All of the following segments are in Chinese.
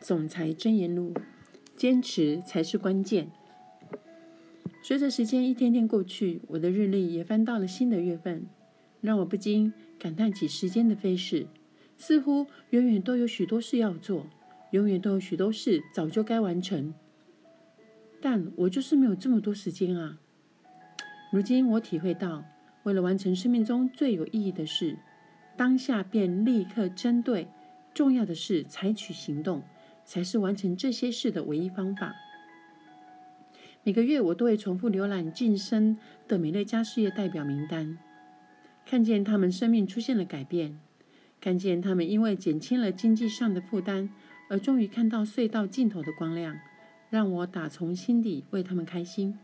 总裁箴言录：坚持才是关键。随着时间一天天过去，我的日历也翻到了新的月份，让我不禁感叹起时间的飞逝。似乎永远都有许多事要做，永远都有许多事早就该完成，但我就是没有这么多时间啊！如今我体会到，为了完成生命中最有意义的事，当下便立刻针对重要的事采取行动，才是完成这些事的唯一方法。每个月我都会重复浏览晋升的美乐家事业代表名单，看见他们生命出现了改变。看见他们因为减轻了经济上的负担，而终于看到隧道尽头的光亮，让我打从心底为他们开心。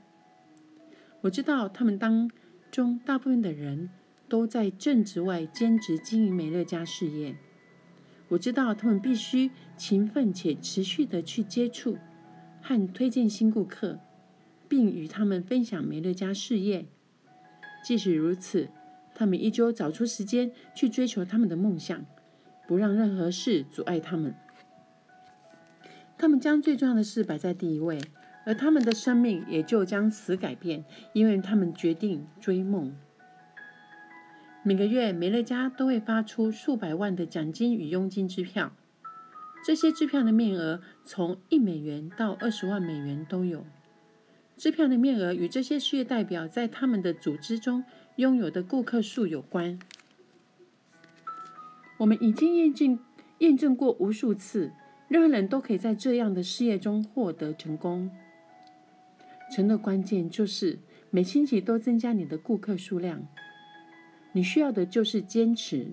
我知道他们当中大部分的人都在正职外兼职经营美乐家事业。我知道他们必须勤奋且持续的去接触和推荐新顾客，并与他们分享美乐家事业。即使如此。他们依旧找出时间去追求他们的梦想，不让任何事阻碍他们。他们将最重要的事摆在第一位，而他们的生命也就将此改变，因为他们决定追梦。每个月，美乐家都会发出数百万的奖金与佣金支票，这些支票的面额从一美元到二十万美元都有。支票的面额与这些事业代表在他们的组织中。拥有的顾客数有关。我们已经验证验证过无数次，任何人都可以在这样的事业中获得成功。成的关键就是每星期都增加你的顾客数量。你需要的就是坚持。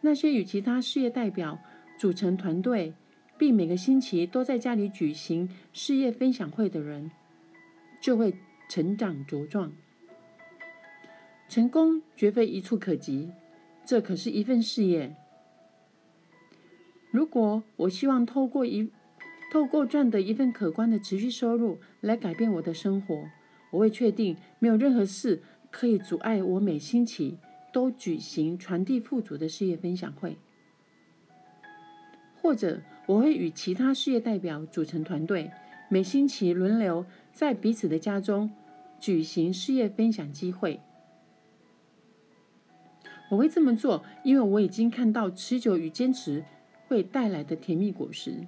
那些与其他事业代表组成团队，并每个星期都在家里举行事业分享会的人，就会成长茁壮。成功绝非一触可及，这可是一份事业。如果我希望透过一透过赚得一份可观的持续收入来改变我的生活，我会确定没有任何事可以阻碍我每星期都举行传递富足的事业分享会，或者我会与其他事业代表组成团队，每星期轮流在彼此的家中举行事业分享机会。我会这么做，因为我已经看到持久与坚持会带来的甜蜜果实。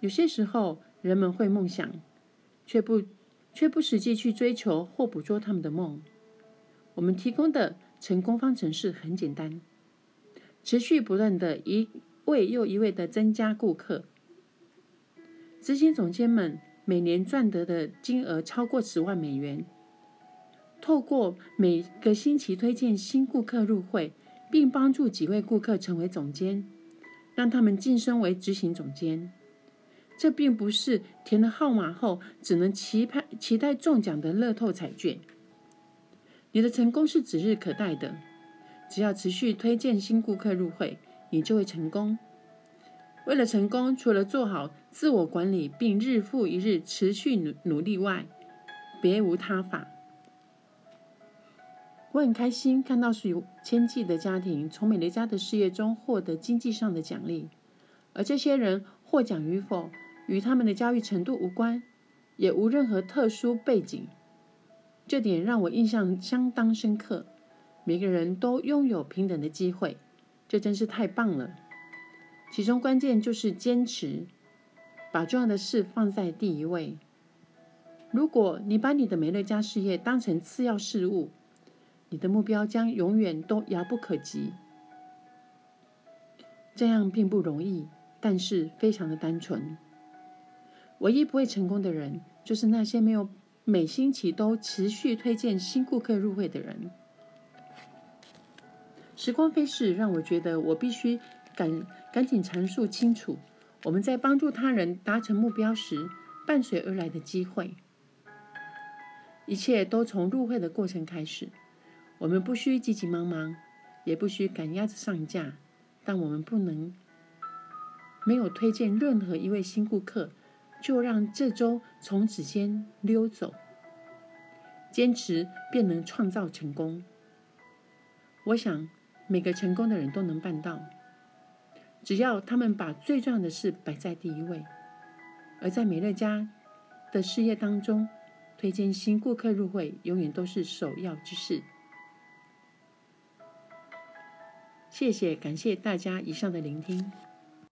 有些时候，人们会梦想，却不却不实际去追求或捕捉他们的梦。我们提供的成功方程式很简单：持续不断的一位又一位的增加顾客。执行总监们每年赚得的金额超过十万美元。透过每个星期推荐新顾客入会，并帮助几位顾客成为总监，让他们晋升为执行总监。这并不是填了号码后只能期盼期待中奖的乐透彩券。你的成功是指日可待的。只要持续推荐新顾客入会，你就会成功。为了成功，除了做好自我管理并日复一日持续努努力外，别无他法。我很开心看到属于千计的家庭从美乐家的事业中获得经济上的奖励，而这些人获奖与否与他们的教育程度无关，也无任何特殊背景。这点让我印象相当深刻。每个人都拥有平等的机会，这真是太棒了。其中关键就是坚持，把重要的事放在第一位。如果你把你的美乐家事业当成次要事务，你的目标将永远都遥不可及。这样并不容易，但是非常的单纯。唯一不会成功的人，就是那些没有每星期都持续推荐新顾客入会的人。时光飞逝，让我觉得我必须赶赶紧阐述清楚我们在帮助他人达成目标时伴随而来的机会。一切都从入会的过程开始。我们不需急急忙忙，也不需赶鸭子上架，但我们不能没有推荐任何一位新顾客，就让这周从指尖溜走。坚持便能创造成功。我想每个成功的人都能办到。只要他们把最重要的事摆在第一位。而在美乐家的事业当中，推荐新顾客入会永远都是首要之事。谢谢，感谢大家以上的聆听。